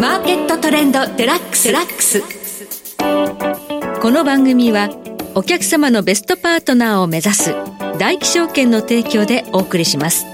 マーケットトレンドデラックス。ラックスこの番組はお客様のベストパートナーを目指す大気証券の提供でお送りします。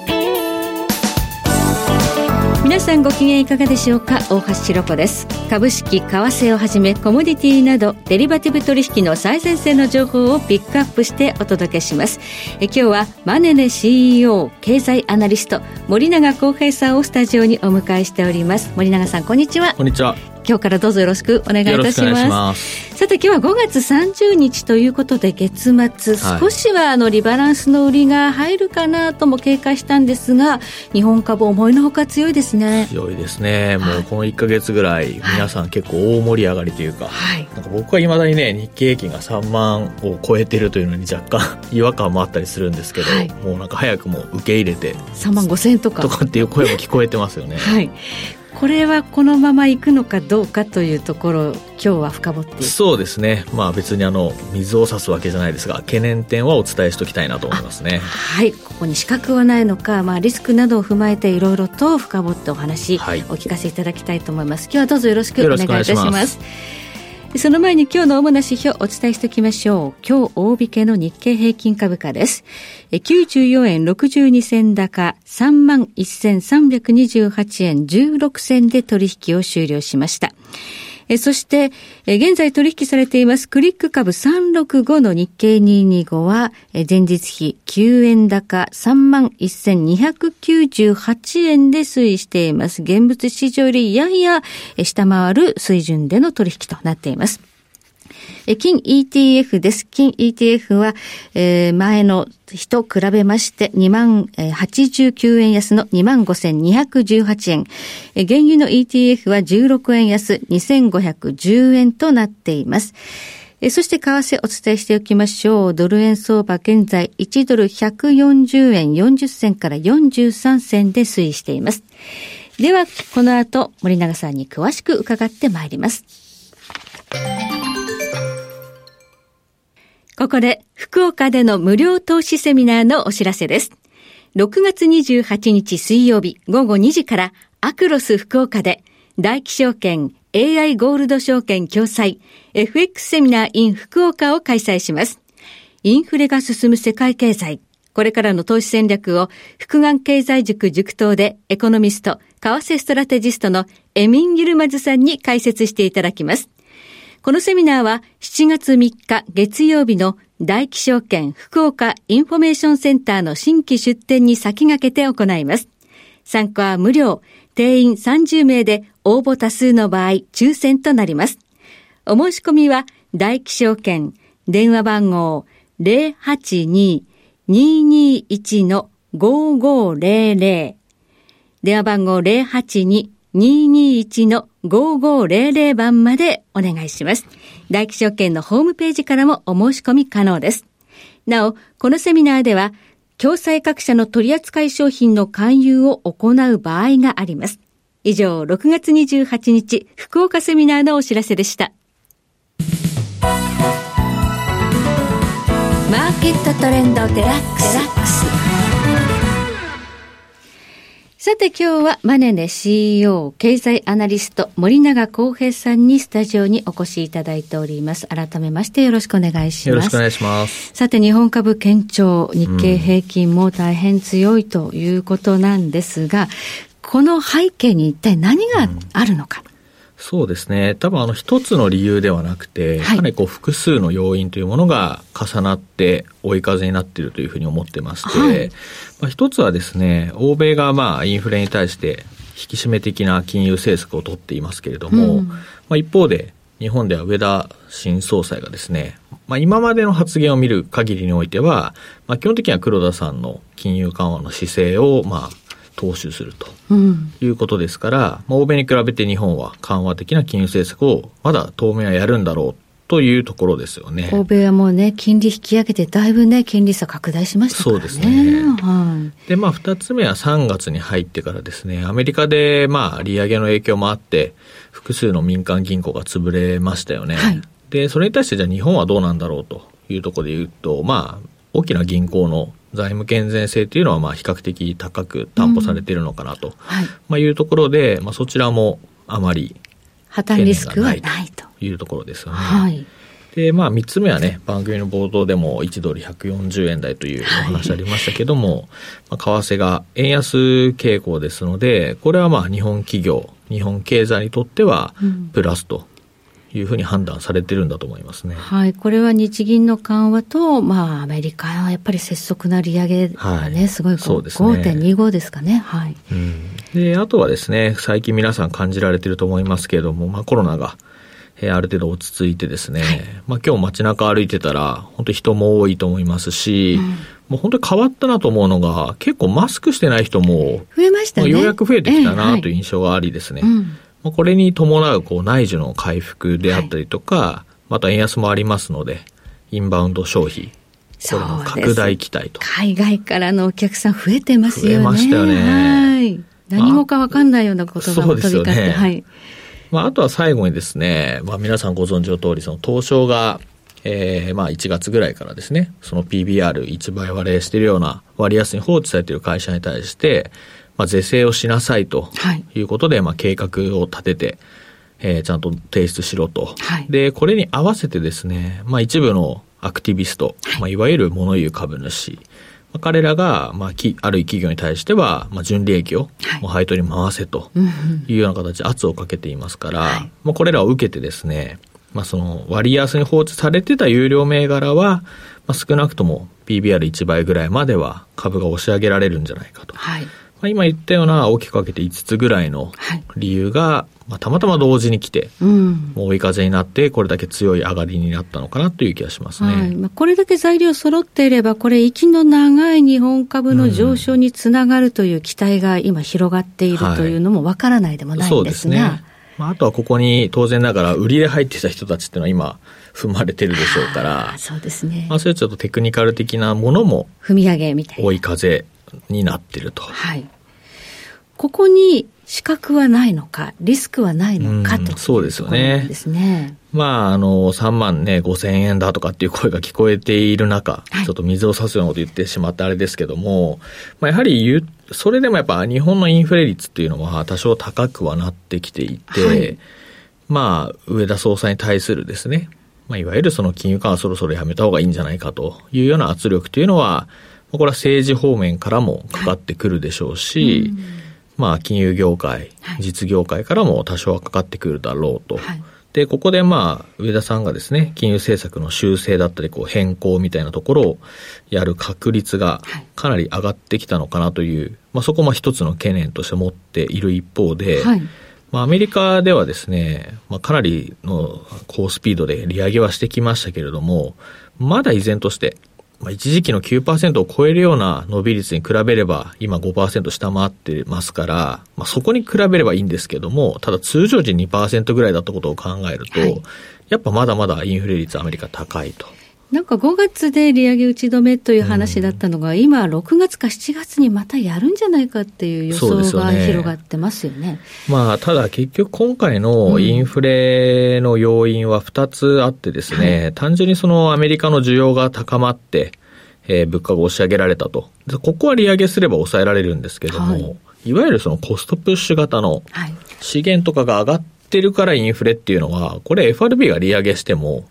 皆さんご機嫌いかがでしょうか？大橋ひろ子です。株式為替をはじめコモディティなどデリバティブ取引の最前線の情報をピックアップしてお届けします。え今日はマネネ CEO 経済アナリスト森永康平さんをスタジオにお迎えしております。森永さんこんにちは。こんにちは。今日からどうぞよろしくお願いいたします。さて今日は5月30日ということで月末、少しはあのリバランスの売りが入るかなとも警戒したんですが日本株思いのほか強いですね。強いですね。もうこの1か月ぐらい皆さん結構大盛り上がりというか,、はい、なんか僕はいまだにね日経平均が3万を超えてるというのに若干 違和感もあったりするんですけど、はい、もうなんか早くも受け入れて3万5千とか。とかっていう声も聞こえてますよね。はいこれはこのままいくのかどうかというところ今日は深掘って。そうですね。まあ別にあの水を差すわけじゃないですが懸念点はお伝えしておきたいなと思いますね。はい。ここに資格はないのか、まあ、リスクなどを踏まえていろいろと深掘ってお話、はい、お聞かせいただきたいと思います。今日はどうぞよろしくお願いいたしますその前に今日の主な指標をお伝えしておきましょう。今日大引けの日経平均株価です。94円62銭高、31,328円16銭で取引を終了しました。えそして、え現在取引されていますクリック株365の日経225は、え前日比9円高31,298円で推移しています。現物市場よりやや下回る水準での取引となっています。え金 ETF です。金 ETF は、えー、前の日と比べまして2万え89円安の2万5218円。え原油の ETF は16円安2510円となっています。えそして為替お伝えしておきましょう。ドル円相場現在1ドル140円40銭から43銭で推移しています。では、この後森永さんに詳しく伺ってまいります。ここで福岡での無料投資セミナーのお知らせです。6月28日水曜日午後2時からアクロス福岡で大気証券 AI ゴールド証券共催 FX セミナー in 福岡を開催します。インフレが進む世界経済、これからの投資戦略を福眼経済塾塾頭でエコノミスト、為替ストラテジストのエミン・ギルマズさんに解説していただきます。このセミナーは7月3日月曜日の大起証券福岡インフォメーションセンターの新規出店に先駆けて行います。参加は無料、定員30名で応募多数の場合抽選となります。お申し込みは大起証券電話番号082-221-5500電話番号082 5500番までお願いします。大気証券のホームページからもお申し込み可能です。なお、このセミナーでは、共済各社の取扱い商品の勧誘を行う場合があります。以上、6月28日、福岡セミナーのお知らせでした。マーケットトレンドデラックス。さて今日はマネネ CEO 経済アナリスト森永康平さんにスタジオにお越しいただいております。改めましてよろしくお願いします。よろしくお願いします。さて日本株堅調、日経平均も大変強いということなんですが、うん、この背景に一体何があるのか。うんそうですね。多分あの一つの理由ではなくて、かなりこう複数の要因というものが重なって追い風になっているというふうに思ってまして、はい、まあ、一つはですね、欧米がまあインフレに対して引き締め的な金融政策を取っていますけれども、うん、まあ、一方で日本では上田新総裁がですね、まあ、今までの発言を見る限りにおいては、まあ、基本的には黒田さんの金融緩和の姿勢をまあ踏襲するということですから、まあ、欧米に比べて日本は緩和的な金融政策をまだ当面はやるんだろうというところですよね。欧米はもうね、金利引き上げて、だいぶね、金利差拡大しましたからね。そうですね。はい、で、まあ、二つ目は3月に入ってからですね、アメリカで、まあ、利上げの影響もあって、複数の民間銀行が潰れましたよね。はい、で、それに対して、じゃあ日本はどうなんだろうというところで言うと、まあ、大きな銀行の財務健全性というのはまあ比較的高く担保されているのかなと、うんはい。まあ、いうところで、まあ、そちらもあまり破綻リスクはないと。いうところですよね。はい。で、まあ、3つ目はね、番組の冒頭でも1ドル140円台というお話ありましたけども、はい、まあ、為替が円安傾向ですので、これはまあ、日本企業、日本経済にとってはプラスというふうに判断されてるんだと思いますね。はい。これは日銀の緩和と、まあ、アメリカはやっぱり拙速な利上げがね、はい、すごいそうですね。5.25ですかね。はい。うん。で、あとはですね、最近皆さん感じられてると思いますけれども、まあ、コロナが、えー、ある程度落ち着いてですね、はい、まあ今日街中歩いてたら、本当人も多いと思いますし、うん、もう本当に変わったなと思うのが、結構マスクしてない人も、増えましたね。ようやく増えてきたなという印象がありですね。これに伴うこう内需の回復であったりとか、はい、また円安もありますので、インバウンド消費、これの拡大期待と。海外からのお客さん増えてますよね。増えましたよね。はい。何語かわかんないような言葉も飛び交って、ね、はい。まあ、あとは最後にですね、まあ、皆さんご存知の通り、その東証が、えー、まあ1月ぐらいからですね、その PBR1 倍割れしているような割安に放置されている会社に対して、まあ、是正をしなさいとい。うことで、はい、まあ計画を立てて、えー、ちゃんと提出しろと。はい、で、これに合わせてですね、まあ一部のアクティビスト、はい。まあ、いわゆる物言う株主、まあ、彼らが、まあ、きある企業に対しては、まあ、純利益を、もう配当に回せというような形で圧をかけていますから、はい、まあ、これらを受けてですね、まあ、その割安に放置されてた有料銘柄は、まあ、少なくとも PBR1 倍ぐらいまでは株が押し上げられるんじゃないかと。はいまあ、今言ったような大きく分けて5つぐらいの理由が、まあ、たまたま同時に来て、うん、追い風になって、これだけ強い上がりになったのかなという気がしますね。はいまあ、これだけ材料揃っていれば、これ、息の長い日本株の上昇につながるという期待が今広がっているというのもわからないでもないんですが、はい、そうですね。まあ、あとはここに当然ながら売りで入ってた人たちっていうのは今、踏まれてるでしょうから、そうですね。まあ、それちょっとテクニカル的なものも、踏み上げみたいな。追い風になってると。はい。ここに資格はないのか、リスクはないのかと、そうですよね。ですね。まあ、あの、3万ね、5千円だとかっていう声が聞こえている中、はい、ちょっと水を差すようなこと言ってしまってあれですけども、まあ、やはり言う、それでもやっぱ日本のインフレ率っていうのは多少高くはなってきていて、はい、まあ、上田総裁に対するですね、まあ、いわゆるその金融緩和そろそろやめた方がいいんじゃないかというような圧力というのは、これは政治方面からもかかってくるでしょうし、はいまあ、金融業界、実業界からも多少はかかってくるだろうと。はい、で、ここでまあ、上田さんがですね、金融政策の修正だったり、こう変更みたいなところをやる確率がかなり上がってきたのかなという、まあ、そこも一つの懸念として持っている一方で、はい、まあ、アメリカではですね、まあ、かなりの高スピードで利上げはしてきましたけれども、まだ依然としてまあ、一時期の9%を超えるような伸び率に比べれば、今5%下回ってますから、まあ、そこに比べればいいんですけども、ただ通常時2%ぐらいだったことを考えると、はい、やっぱまだまだインフレ率アメリカ高いと。なんか5月で利上げ打ち止めという話だったのが、うん、今、6月か7月にまたやるんじゃないかっていう予想が広がってますよね。よね。まあ、ただ結局今回のインフレの要因は2つあってですね、うんはい、単純にそのアメリカの需要が高まって、えー、物価が押し上げられたと。ここは利上げすれば抑えられるんですけども、はい、いわゆるそのコストプッシュ型の資源とかが上がってるからインフレっていうのは、これ FRB が利上げしても、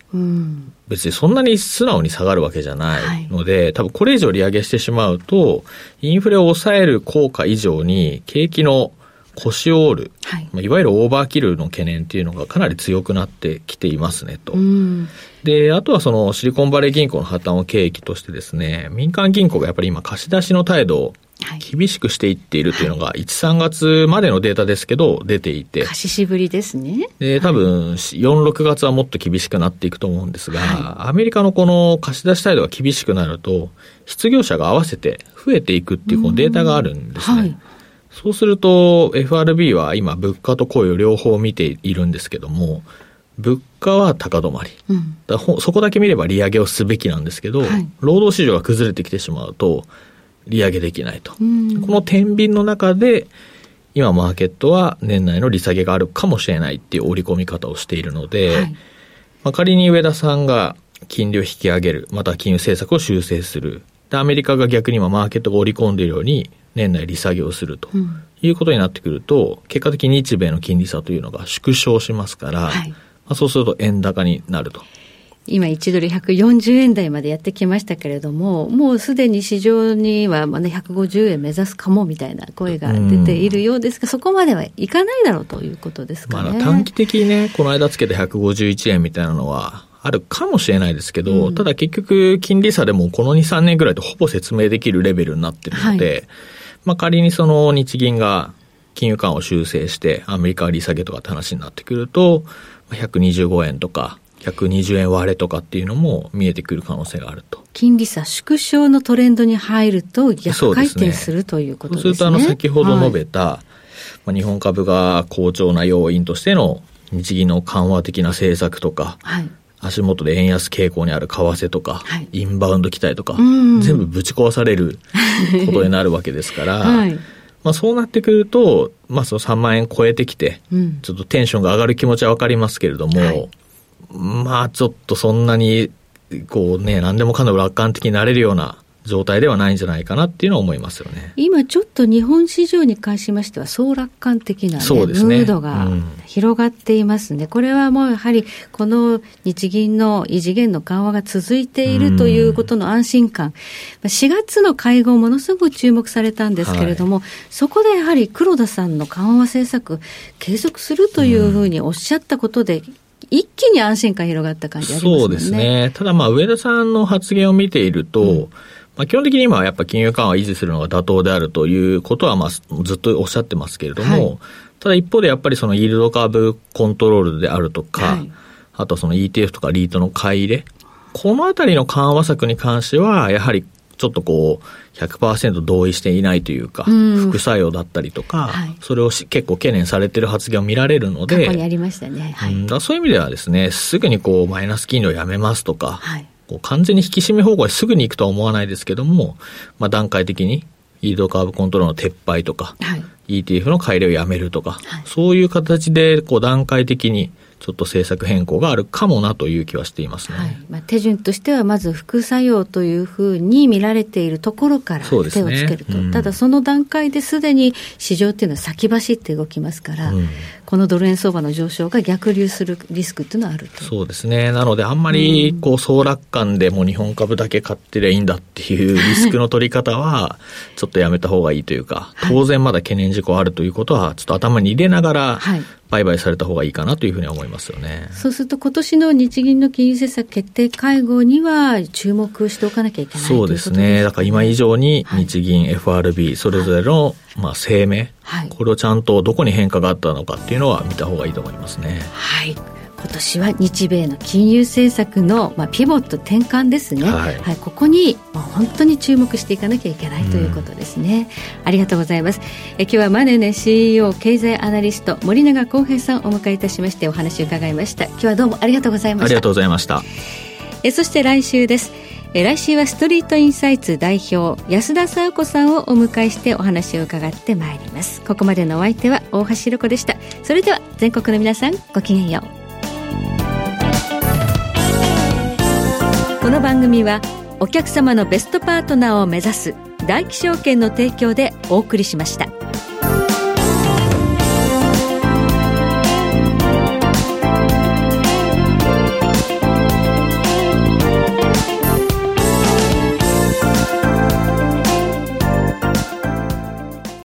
別にそんなに素直に下がるわけじゃないので、はい、多分これ以上利上げしてしまうと、インフレを抑える効果以上に、景気の腰を折る、はい、いわゆるオーバーキルの懸念っていうのがかなり強くなってきていますねと。で、あとはそのシリコンバレー銀行の破綻を契機としてですね、民間銀行がやっぱり今貸し出しの態度を厳しくしていっているというのが、1、3月までのデータですけど、出ていて。貸ししぶりですね。で、多分、4、6月はもっと厳しくなっていくと思うんですが、はい、アメリカのこの貸し出し態度が厳しくなると、失業者が合わせて増えていくっていうこのデータがあるんですね。はい、そうすると、FRB は今、物価と雇用両方見ているんですけども、物価は高止まり、うん、そこだけ見れば利上げをすべきなんですけど、はい、労働市場が崩れてきてしまうと、利上げできないと。この天秤の中で、今マーケットは年内の利下げがあるかもしれないっていう織り込み方をしているので、はい、まあ、仮に上田さんが金利を引き上げる、また金融政策を修正する。で、アメリカが逆に今マーケットが織り込んでいるように、年内利下げをするといいうことになってくると、結果的に日米の金利差というのが縮小しますから、はい、まあ、そうすると円高になると。今1ドル140円台までやってきましたけれども、もうすでに市場にはまあ、ね、150円目指すかもみたいな声が出ているようですが、そこまではいかないだろうということですかね。まあ、短期的にね、この間つけて151円みたいなのは、あるかもしれないですけど、うん、ただ結局、金利差でもこの2、3年ぐらいとほぼ説明できるレベルになってるので、はい、まあ仮にその日銀が金融緩和を修正して、アメリカは利下げとかって話になってくると、125円とか、120円割れとかっていうのも見えてくる可能性があると。金利差縮小のトレンドに入ると逆回転する、ね、ということですね。そうするとあの先ほど述べた、はい、まあ、日本株が好調な要因としての日銀の緩和的な政策とか、はい、足元で円安傾向にある為替とか、はい、インバウンド期待とか、全部ぶち壊されることになるわけですから、はい、まあそうなってくると、まあその3万円超えてきて、うん、ちょっとテンションが上がる気持ちはわかりますけれども、はい、まあちょっとそんなに、こうね、何でもかんでも楽観的になれるような状態ではないんじゃないかなっていうのは思いますよね。今ちょっと日本市場に関しましては、総楽観的な、ね、そうですね、ムードが広がっていますね、うん、これはもうやはり、この日銀の異次元の緩和が続いているということの安心感、うん、4月の会合、ものすごく注目されたんですけれども、はい、そこでやはり黒田さんの緩和政策、継続するというふうにおっしゃったことで、一気に安心感広がった感じありますね。そうですね。ただまあ上田さんの発言を見ていると、うんまあ、基本的に今はやっぱ金融緩和を維持するのが妥当であるということは、まあ、ずっとおっしゃってますけれども、はい、ただ一方でやっぱりそのイールドカーブコントロールであるとか、はい、あとその ETF とかリートの買い入れ、このあたりの緩和策に関しては、やはりちょっとこう、100%同意していないというか、副作用だったりとか、はい、それを結構懸念されている発言を見られるので、過去にありましたね。はい、うん、だそういう意味ではですね、すぐにこう、マイナス金利をやめますとか、はい。こう完全に引き締め方向へすぐに行くとは思わないですけども、まあ、段階的にイールドカーブコントロールの撤廃とか、はい、ETF の改良をやめるとか、はい、そういう形でこう段階的にちょっと政策変更があるかもなという気はしていますね、はい、まあ、手順としては、まず副作用というふうに見られているところから手をつけると、ねうん、ただその段階ですでに市場っていうのは先走って動きますから、うん、このドル円相場の上昇が逆流するリスクっていうのはあると。そうですね、なので、あんまりこう総楽観でもう日本株だけ買ってりゃいいんだっていうリスクの取り方は、ちょっとやめた方がいいというか、当然まだ懸念事項あるということは、ちょっと頭に入れながら、はい売買された方がいいかなというふうに思いますよね。そうすると、今年の日銀の金融政策決定会合には注目しておかなきゃいけないそうですね。だから今以上に日銀、はい、FRB、それぞれの、まあ声明、はい、これをちゃんとどこに変化があったのかっていうのは見た方がいいと思いますね。はい。今年は日米の金融政策の、まあ、ピボット転換ですね、はい、はい、ここに、まあ、本当に注目していかなきゃいけないということですね、うん、ありがとうございます。え今日はマネネ CEO 経済アナリスト森永康平さんをお迎えいたしましてお話を伺いました。今日はどうもありがとうございました。ありがとうございました。えそして来週です。え来週はストリートインサイツ代表安田沙子さんをお迎えしてお話を伺ってまいります。ここまでのお相手は大橋ろ子でした。それでは全国の皆さんごきげんようこの番組はお客様のベストパートナーを目指す大気証券の提供でお送りしました。